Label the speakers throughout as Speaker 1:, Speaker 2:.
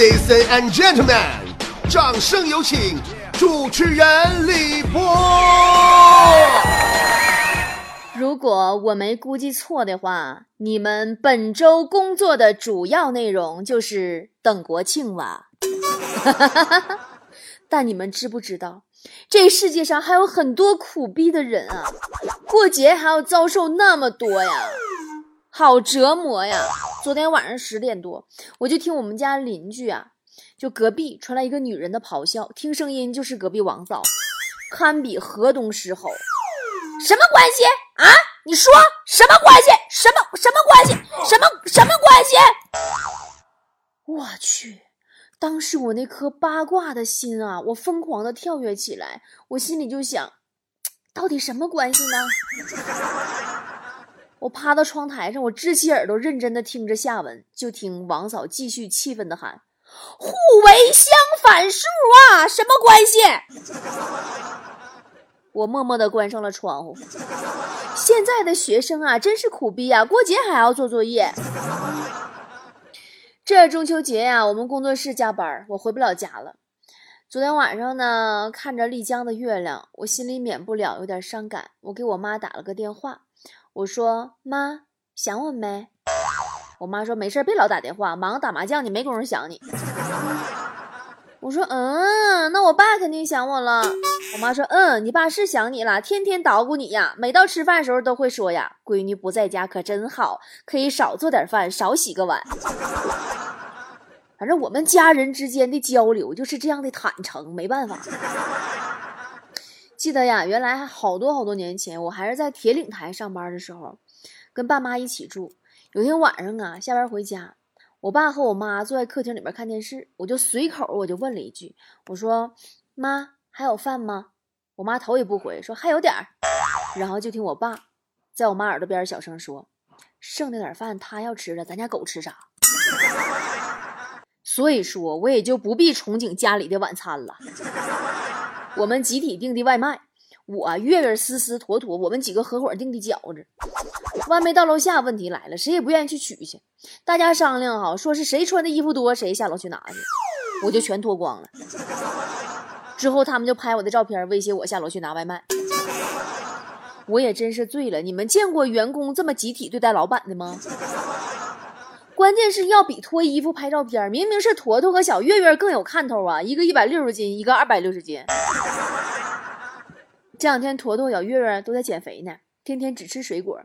Speaker 1: Ladies and gentlemen，掌声有请主持人李波。
Speaker 2: 如果我没估计错的话，你们本周工作的主要内容就是等国庆吧？但你们知不知道，这世界上还有很多苦逼的人啊！过节还要遭受那么多呀，好折磨呀！昨天晚上十点多，我就听我们家邻居啊，就隔壁传来一个女人的咆哮，听声音就是隔壁王嫂，堪比河东狮吼。什么关系啊？你说什么关系？什么什么关系？什么什么关系？我去！当时我那颗八卦的心啊，我疯狂的跳跃起来，我心里就想，到底什么关系呢？我趴到窗台上，我支起耳朵，认真的听着下文，就听王嫂继续气愤的喊：“互为相反数啊，什么关系？” 我默默的关上了窗户。现在的学生啊，真是苦逼啊！过节还要做作业。这中秋节呀，我们工作室加班，我回不了家了。昨天晚上呢，看着丽江的月亮，我心里免不了有点伤感。我给我妈打了个电话，我说：“妈，想我没？”我妈说：“没事，别老打电话，忙打麻将，你没工夫想你。”我说：“嗯，那我爸肯定想我了。”我妈说：“嗯，你爸是想你了，天天捣鼓你呀，每到吃饭时候都会说呀，闺女不在家可真好，可以少做点饭，少洗个碗。”反正我们家人之间的交流就是这样的坦诚，没办法。记得呀，原来还好多好多年前，我还是在铁岭台上班的时候，跟爸妈一起住。有天晚上啊，下班回家，我爸和我妈坐在客厅里面看电视，我就随口我就问了一句，我说：“妈，还有饭吗？”我妈头也不回说：“还有点儿。”然后就听我爸在我妈耳朵边小声说：“剩那点饭他要吃了，咱家狗吃啥？” 所以说，我也就不必憧憬家里的晚餐了。我们集体订的外卖，我月月、思思、妥妥，我们几个合伙订的饺子。外卖到楼下，问题来了，谁也不愿意去取去。大家商量好，说是谁穿的衣服多，谁下楼去拿去。我就全脱光了。之后他们就拍我的照片，威胁我下楼去拿外卖。我也真是醉了。你们见过员工这么集体对待老板的吗？关键是要比脱衣服拍照片，明明是坨坨和小月月更有看头啊！一个一百六十斤，一个二百六十斤。这两天坨坨、小月月都在减肥呢，天天只吃水果，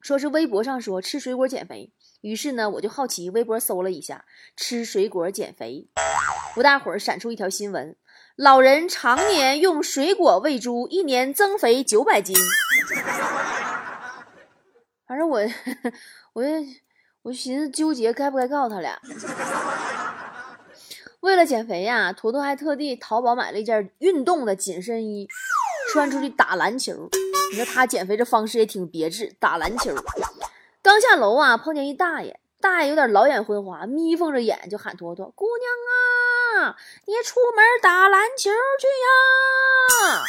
Speaker 2: 说是微博上说吃水果减肥。于是呢，我就好奇微博搜了一下，吃水果减肥。不大会儿闪出一条新闻：老人常年用水果喂猪，一年增肥九百斤。反正我，我就。我寻思纠结该不该告诉他俩。为了减肥呀，坨坨还特地淘宝买了一件运动的紧身衣，穿出去打篮球。你说他减肥这方式也挺别致，打篮球。刚下楼啊，碰见一大爷，大爷有点老眼昏花，眯缝着眼就喊坨坨：“姑娘啊，你出门打篮球去呀？”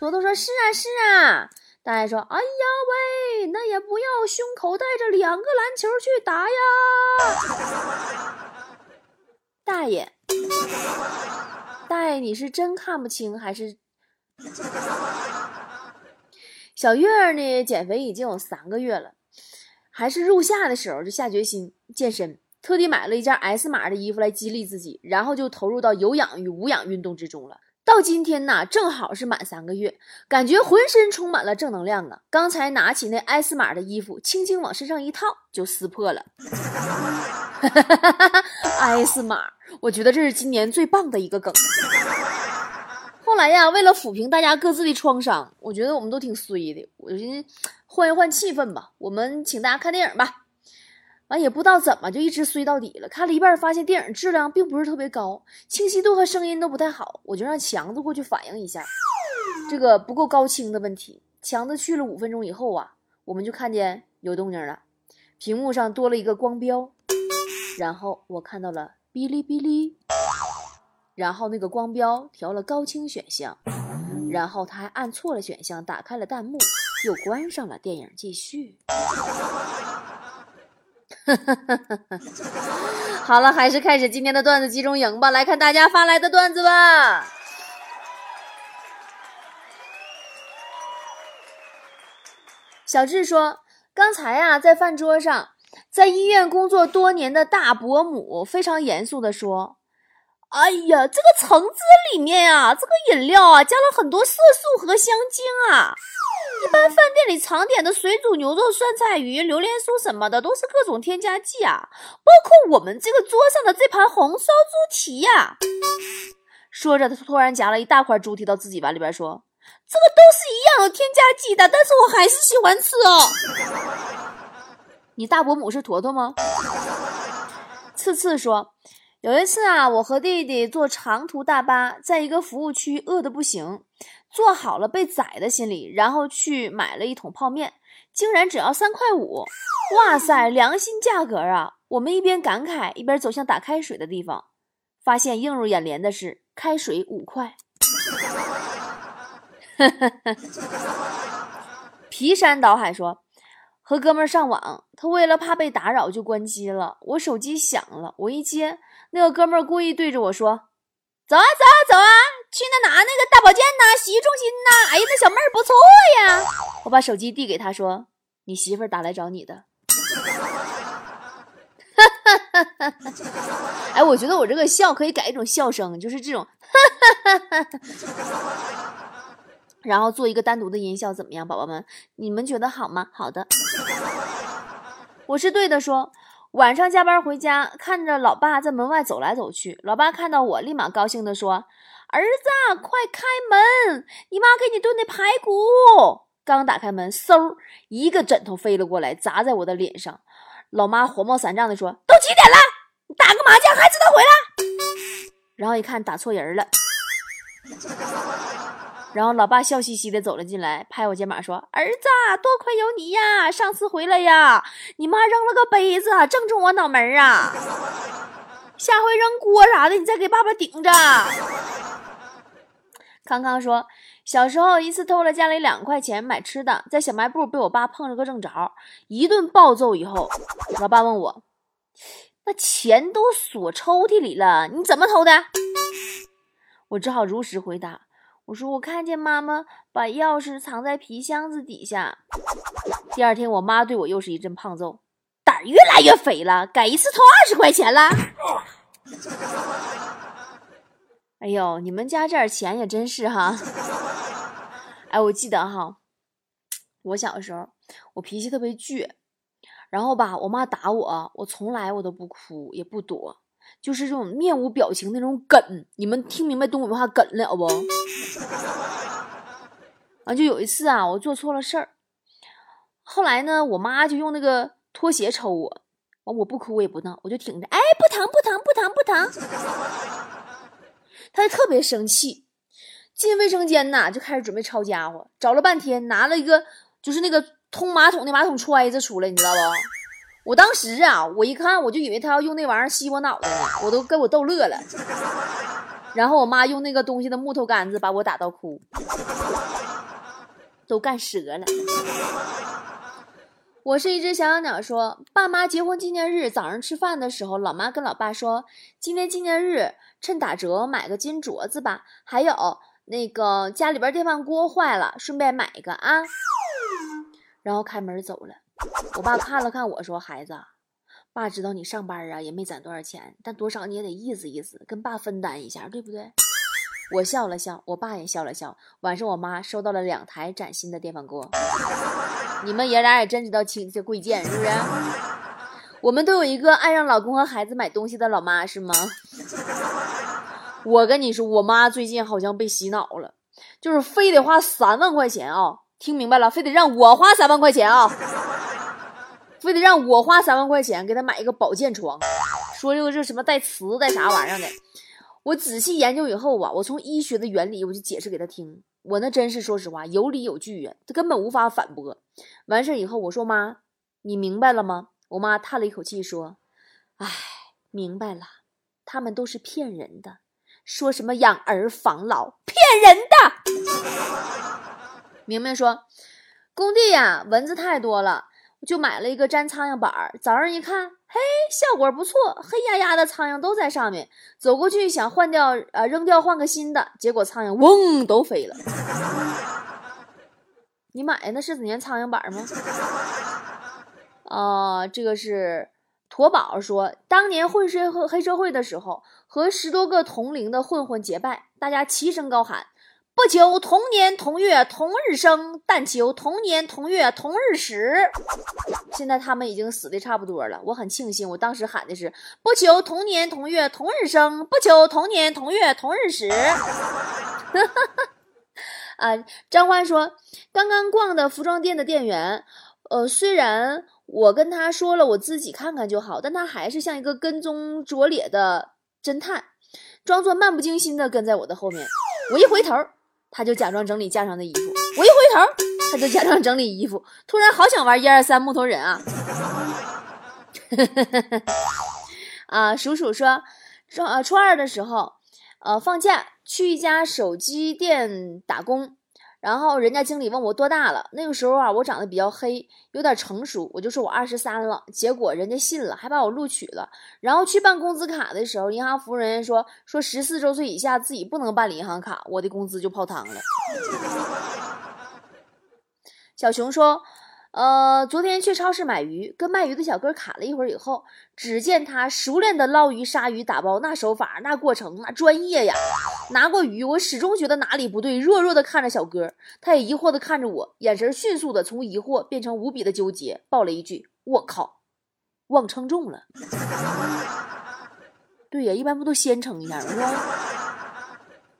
Speaker 2: 坨坨说：“是啊，是啊。”大爷说：“哎呀喂，那也不要胸口带着两个篮球去打呀！”大爷，大爷，你是真看不清还是？小月儿呢？减肥已经有三个月了，还是入夏的时候就下决心健身，特地买了一件 S 码的衣服来激励自己，然后就投入到有氧与无氧运动之中了。到今天呢，正好是满三个月，感觉浑身充满了正能量啊！刚才拿起那 S 码的衣服，轻轻往身上一套，就撕破了。S 码，我觉得这是今年最棒的一个梗。后来呀，为了抚平大家各自的创伤，我觉得我们都挺衰的，我寻思换一换气氛吧，我们请大家看电影吧。完也不知道怎么就一直衰到底了。看了一半，发现电影质量并不是特别高，清晰度和声音都不太好。我就让强子过去反映一下这个不够高清的问题。强子去了五分钟以后啊，我们就看见有动静了，屏幕上多了一个光标，然后我看到了哔哩哔哩，然后那个光标调了高清选项，然后他还按错了选项，打开了弹幕，又关上了电影，继续。好了，还是开始今天的段子集中营吧。来看大家发来的段子吧。小智说：“刚才呀，在饭桌上，在医院工作多年的大伯母非常严肃地说：‘哎呀，这个橙汁里面呀，这个饮料啊，加了很多色素和香精啊。一般饭店里常点的水煮牛肉、酸菜鱼、榴莲酥什么的，都是各种添加剂啊。包括我们这个桌上的这盘红烧猪蹄呀。’说着，他突然夹了一大块猪蹄到自己碗里边，说。”这个都是一样有添加剂的，但是我还是喜欢吃哦。你大伯母是坨坨吗？次次说，有一次啊，我和弟弟坐长途大巴，在一个服务区饿得不行，做好了被宰的心理，然后去买了一桶泡面，竟然只要三块五！哇塞，良心价格啊！我们一边感慨，一边走向打开水的地方，发现映入眼帘的是开水五块。皮山倒海说：“和哥们上网，他为了怕被打扰就关机了。我手机响了，我一接，那个哥们故意对着我说：‘走啊走啊走啊，去那拿那个大保健呐，洗浴中心呐。’哎呀，那小妹儿不错呀。我把手机递给他说：‘你媳妇儿打来找你的。’哈哈哈哈哈！哎，我觉得我这个笑可以改一种笑声，就是这种哈哈哈哈。”然后做一个单独的音效怎么样，宝宝们？你们觉得好吗？好的，我是对的。说晚上加班回家，看着老爸在门外走来走去，老爸看到我，立马高兴地说：“儿子，快开门，你妈给你炖的排骨。”刚打开门，嗖，一个枕头飞了过来，砸在我的脸上。老妈火冒三丈地说：“都几点了？你打个麻将还知道回来？”然后一看打错人了。然后老爸笑嘻嘻的走了进来，拍我肩膀说：“儿子，多亏有你呀！上次回来呀，你妈扔了个杯子，正中我脑门啊！下回扔锅啥的，你再给爸爸顶着。”康康说：“小时候一次偷了家里两块钱买吃的，在小卖部被我爸碰了个正着，一顿暴揍以后，老爸问我：那钱都锁抽屉里了，你怎么偷的？我只好如实回答。”我说我看见妈妈把钥匙藏在皮箱子底下。第二天，我妈对我又是一阵胖揍，胆越来越肥了，改一次偷二十块钱了。哎呦，你们家这点钱也真是哈。哎，我记得哈，我小时候我脾气特别倔，然后吧，我妈打我，我从来我都不哭也不躲。就是这种面无表情那种梗，你们听明白东北话梗了不？完 就有一次啊，我做错了事儿，后来呢，我妈就用那个拖鞋抽我，完我不哭我也不闹，我就挺着，哎，不疼不疼不疼不疼，他就特别生气，进卫生间呐就开始准备抄家伙，找了半天拿了一个就是那个通马桶的马桶揣子出来，你知道不？我当时啊，我一看我就以为他要用那玩意儿吸我脑袋，我都给我逗乐了。然后我妈用那个东西的木头杆子把我打到哭，都干折了。我是一只小小鸟，说爸妈结婚纪念日早上吃饭的时候，老妈跟老爸说，今天纪念日趁打折买个金镯子吧，还有那个家里边电饭锅坏了，顺便买一个啊。然后开门走了。我爸看了看我说：“孩子，爸知道你上班啊，也没攒多少钱，但多少你也得意思意思，跟爸分担一下，对不对？”我笑了笑，我爸也笑了笑。晚上我妈收到了两台崭新的电饭锅。你们爷俩也真知道亲戚贵贱，是不是？我们都有一个爱让老公和孩子买东西的老妈，是吗？我跟你说，我妈最近好像被洗脑了，就是非得花三万块钱啊，听明白了，非得让我花三万块钱啊。非得让我花三万块钱给她买一个保健床，说这个是什么带磁带啥玩意儿的。我仔细研究以后啊，我从医学的原理我就解释给她听。我那真是说实话有理有据呀，她根本无法反驳。完事以后我说妈，你明白了吗？我妈叹了一口气说：“唉，明白了，他们都是骗人的，说什么养儿防老，骗人的。”明明说，工地呀蚊子太多了。就买了一个粘苍蝇板儿，早上一看，嘿，效果不错，黑压压的苍蝇都在上面。走过去想换掉，呃，扔掉换个新的，结果苍蝇嗡都飞了。你买的那是几年苍蝇板吗？啊，这个是驼宝说，当年混社会黑社会的时候，和十多个同龄的混混结拜，大家齐声高喊。不求同年同月同日生，但求同年同月同日死。现在他们已经死的差不多了，我很庆幸，我当时喊的是不求同年同月同日生，不求同年同月同日死。啊，张欢说，刚刚逛的服装店的店员，呃，虽然我跟他说了我自己看看就好，但他还是像一个跟踪拙劣的侦探，装作漫不经心的跟在我的后面。我一回头。他就假装整理架上的衣服，我一回头，他就假装整理衣服。突然好想玩一二三木头人啊！啊，鼠鼠说，初呃初二的时候，呃放假去一家手机店打工。然后人家经理问我多大了，那个时候啊，我长得比较黑，有点成熟，我就说我二十三了。结果人家信了，还把我录取了。然后去办工资卡的时候，银行服务人员说说十四周岁以下自己不能办理银行卡，我的工资就泡汤了。小熊说。呃，昨天去超市买鱼，跟卖鱼的小哥卡了一会儿以后，只见他熟练的捞鱼、杀鱼、打包，那手法、那过程、那专业呀！拿过鱼，我始终觉得哪里不对，弱弱的看着小哥，他也疑惑的看着我，眼神迅速的从疑惑变成无比的纠结，爆了一句：“我靠，忘称重了。”对呀，一般不都先称一下吗？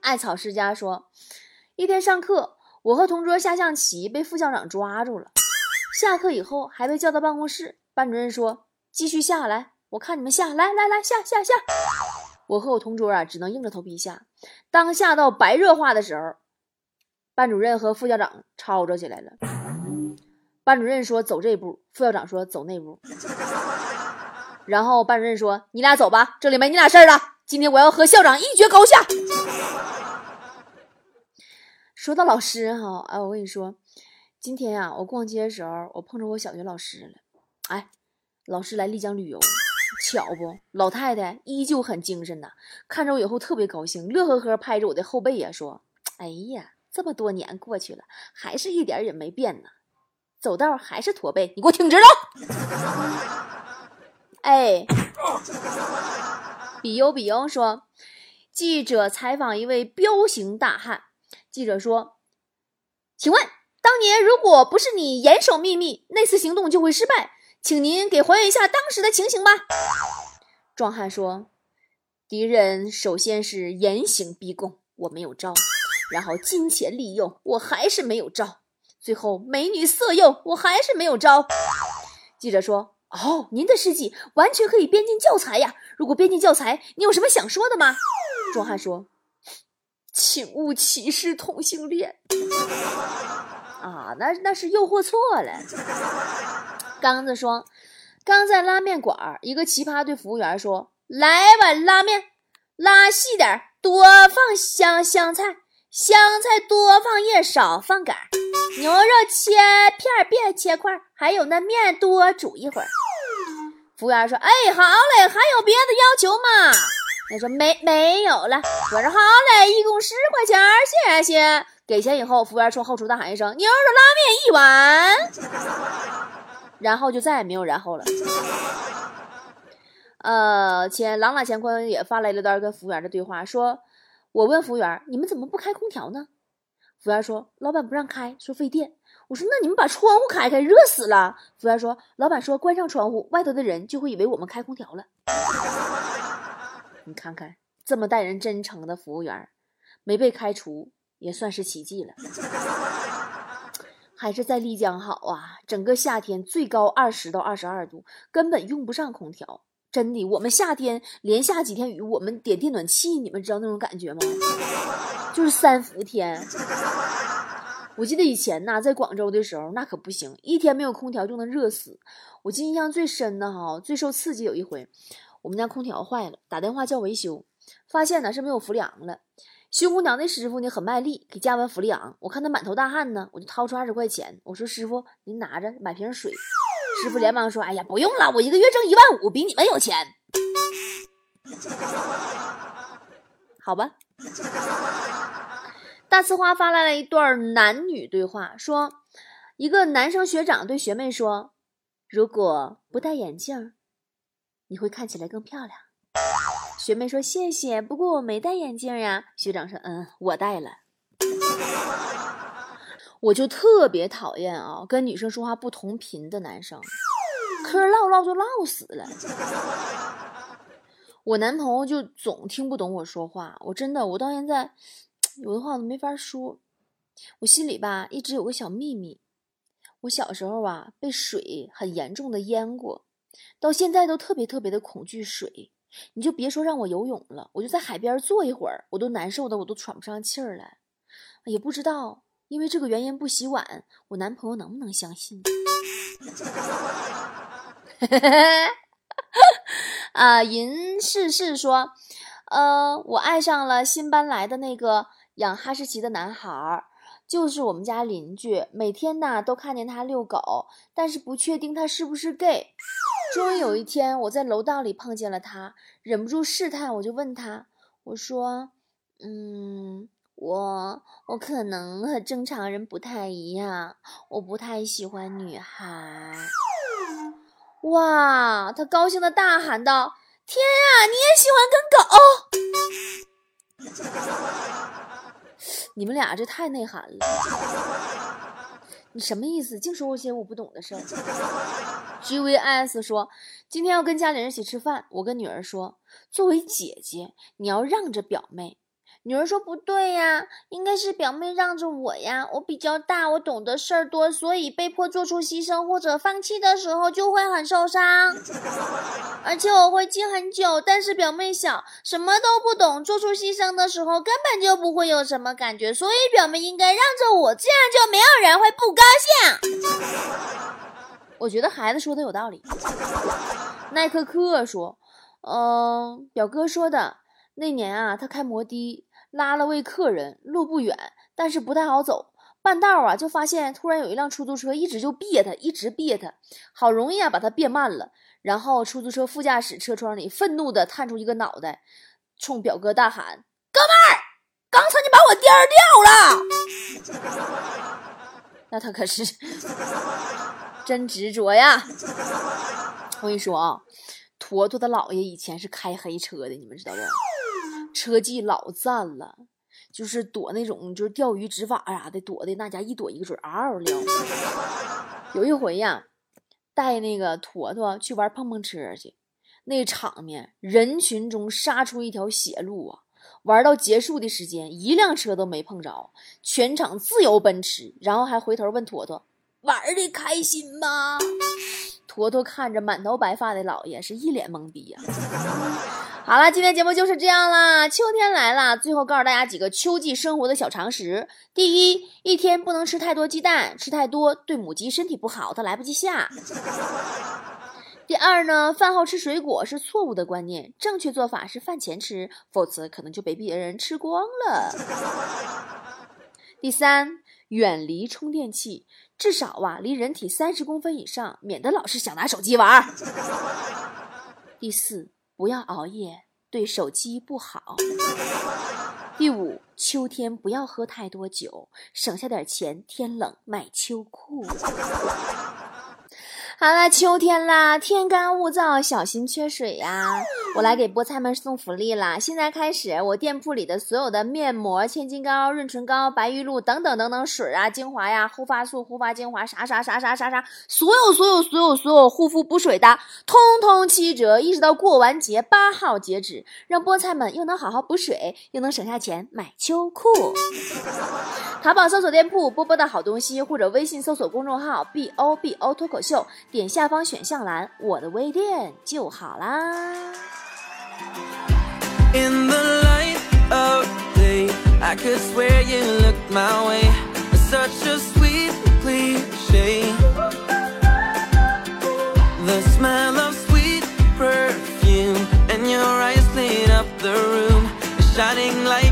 Speaker 2: 艾草世家说，一天上课，我和同桌下象棋，被副校长抓住了。下课以后还被叫到办公室，班主任说：“继续下来，我看你们下来，来来下下下。”我和我同桌啊，只能硬着头皮下。当下到白热化的时候，班主任和副校长吵吵起来了。班主任说：“走这步。”副校长说：“走那步。”然后班主任说：“你俩走吧，这里没你俩事儿了。今天我要和校长一决高下。”说到老师哈，哎，我跟你说。今天呀，我逛街的时候，我碰着我小学老师了。哎，老师来丽江旅游，巧不？老太太依旧很精神呐，看着我以后特别高兴，乐呵呵拍着我的后背呀，说：“哎呀，这么多年过去了，还是一点也没变呢，走道还是驼背，你给我挺直喽！”哎，比优比优说，记者采访一位彪形大汉，记者说：“请问？”当年如果不是你严守秘密，那次行动就会失败。请您给还原一下当时的情形吧。壮汉说：“敌人首先是严刑逼供，我没有招；然后金钱利诱，我还是没有招；最后美女色诱，我还是没有招。”记者说：“哦，您的事迹完全可以编进教材呀！如果编进教材，你有什么想说的吗？”壮汉说：“请勿歧视同性恋。”啊，那那是诱惑错了。刚子说，刚在拉面馆，一个奇葩对服务员说：“来碗拉面，拉细点，多放香香菜，香菜多放叶，少放杆。牛肉切片，别切块，还有那面多煮一会儿。”服务员说：“哎，好嘞，还有别的要求吗？”他说：“没没有了。”我说：“好嘞，一共十块钱，谢谢。”给钱以后，服务员冲后厨大喊一声：“牛肉拉面一碗。”然后就再也没有然后了。呃，前朗朗乾坤也发来了段跟服务员的对话，说：“我问服务员，你们怎么不开空调呢？”服务员说：“老板不让开，说费电。”我说：“那你们把窗户开开，热死了。”服务员说：“老板说关上窗户，外头的人就会以为我们开空调了。”你看看，这么待人真诚的服务员，没被开除。也算是奇迹了，还是在丽江好啊！整个夏天最高二十到二十二度，根本用不上空调。真的，我们夏天连下几天雨，我们点电暖气，你们知道那种感觉吗？就是三伏天。我记得以前呐，在广州的时候，那可不行，一天没有空调就能热死。我记印象最深的哈，最受刺激有一回，我们家空调坏了，打电话叫维修，发现呢是没有氟利昂了。修空调那师傅呢很卖力，给加完氟利昂。我看他满头大汗呢，我就掏出二十块钱，我说：“师傅，您拿着买瓶水。”师傅连忙说：“哎呀，不用了，我一个月挣一万五，比你们有钱。”好吧。大呲花发来了一段男女对话，说：“一个男生学长对学妹说，如果不戴眼镜，你会看起来更漂亮。”学妹说：“谢谢，不过我没戴眼镜呀。”学长说：“嗯，我戴了。”我就特别讨厌啊，跟女生说话不同频的男生，嗑唠唠就唠死了。我男朋友就总听不懂我说话，我真的，我到现在有的话都没法说。我心里吧一直有个小秘密，我小时候啊被水很严重的淹过，到现在都特别特别的恐惧水。你就别说让我游泳了，我就在海边坐一会儿，我都难受的，我都喘不上气儿来。也不知道因为这个原因不洗碗，我男朋友能不能相信？啊，银世世说，呃，我爱上了新搬来的那个养哈士奇的男孩儿，就是我们家邻居，每天呢都看见他遛狗，但是不确定他是不是 gay。终于有一天，我在楼道里碰见了他，忍不住试探，我就问他，我说：“嗯，我我可能和正常人不太一样，我不太喜欢女孩。”哇！他高兴的大喊道：“天啊，你也喜欢跟狗？你们俩这太内涵了。”你什么意思？净说些我不懂的事儿。G V S 说，今天要跟家里人一起吃饭，我跟女儿说，作为姐姐，你要让着表妹。女儿说不对呀，应该是表妹让着我呀，我比较大，我懂得事儿多，所以被迫做出牺牲或者放弃的时候就会很受伤，而且我会记很久。但是表妹小，什么都不懂，做出牺牲的时候根本就不会有什么感觉，所以表妹应该让着我，这样就没有人会不高兴。我觉得孩子说的有道理。奈克克说，嗯，表哥说的那年啊，他开摩的。拉了位客人，路不远，但是不太好走。半道啊，就发现突然有一辆出租车一直就别他，一直别他，好容易啊把他别慢了。然后出租车副驾驶车窗里愤怒地探出一个脑袋，冲表哥大喊：“哥们儿，刚才你把我颠儿掉了！” 那他可是 真执着呀！我跟你说啊，坨坨的姥爷以前是开黑车的，你们知道不？车技老赞了，就是躲那种就是钓鱼执法啥的，躲的那家一躲一个准，嗷嗷撂。有一回呀，带那个坨坨去玩碰碰车去，那场面人群中杀出一条血路啊！玩到结束的时间，一辆车都没碰着，全场自由奔驰，然后还回头问坨坨：“玩的开心吗？” 坨坨看着满头白发的姥爷，是一脸懵逼呀。好了，今天节目就是这样啦。秋天来了，最后告诉大家几个秋季生活的小常识：第一，一天不能吃太多鸡蛋，吃太多对母鸡身体不好，它来不及下。第二呢，饭后吃水果是错误的观念，正确做法是饭前吃，否则可能就被别人吃光了。第三，远离充电器，至少啊离人体三十公分以上，免得老是想拿手机玩。第四。不要熬夜，对手机不好。第五，秋天不要喝太多酒，省下点钱，天冷买秋裤。好了，秋天啦，天干物燥，小心缺水呀！我来给菠菜们送福利啦！现在开始，我店铺里的所有的面膜、千金膏、润唇膏、白玉露等等等等水啊、精华呀、护发素、护发精华，啥啥啥啥啥啥，所有所有所有所有护肤补水的，通通七折，一直到过完节八号截止，让菠菜们又能好好补水，又能省下钱买秋裤。淘宝搜索店铺“波波的好东西”，或者微信搜索公众号 “b o b o 脱口秀”。点下方选项栏，我的微店就好啦。
Speaker 3: In the light of day, I could swear you looked my way. Such a sweet cliche. The smell of sweet perfume and your eyes lit up the room, shining like.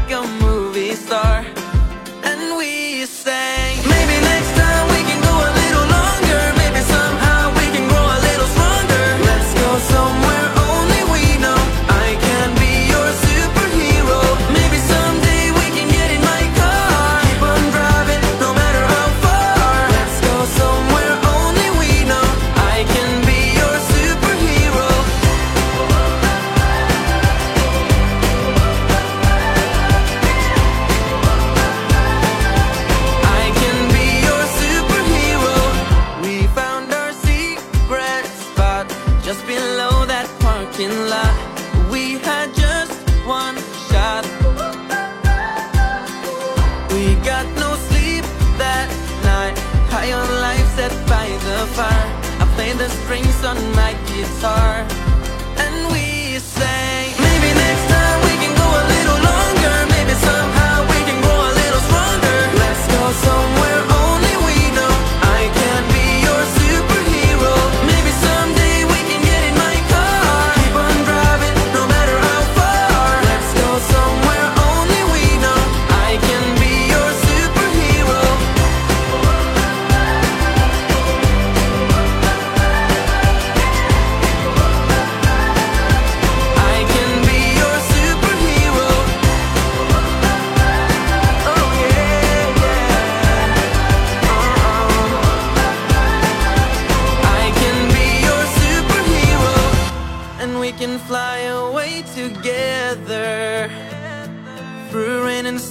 Speaker 3: by the fire. I play the strings on my guitar.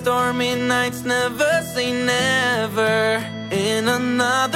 Speaker 3: stormy nights never say never. In another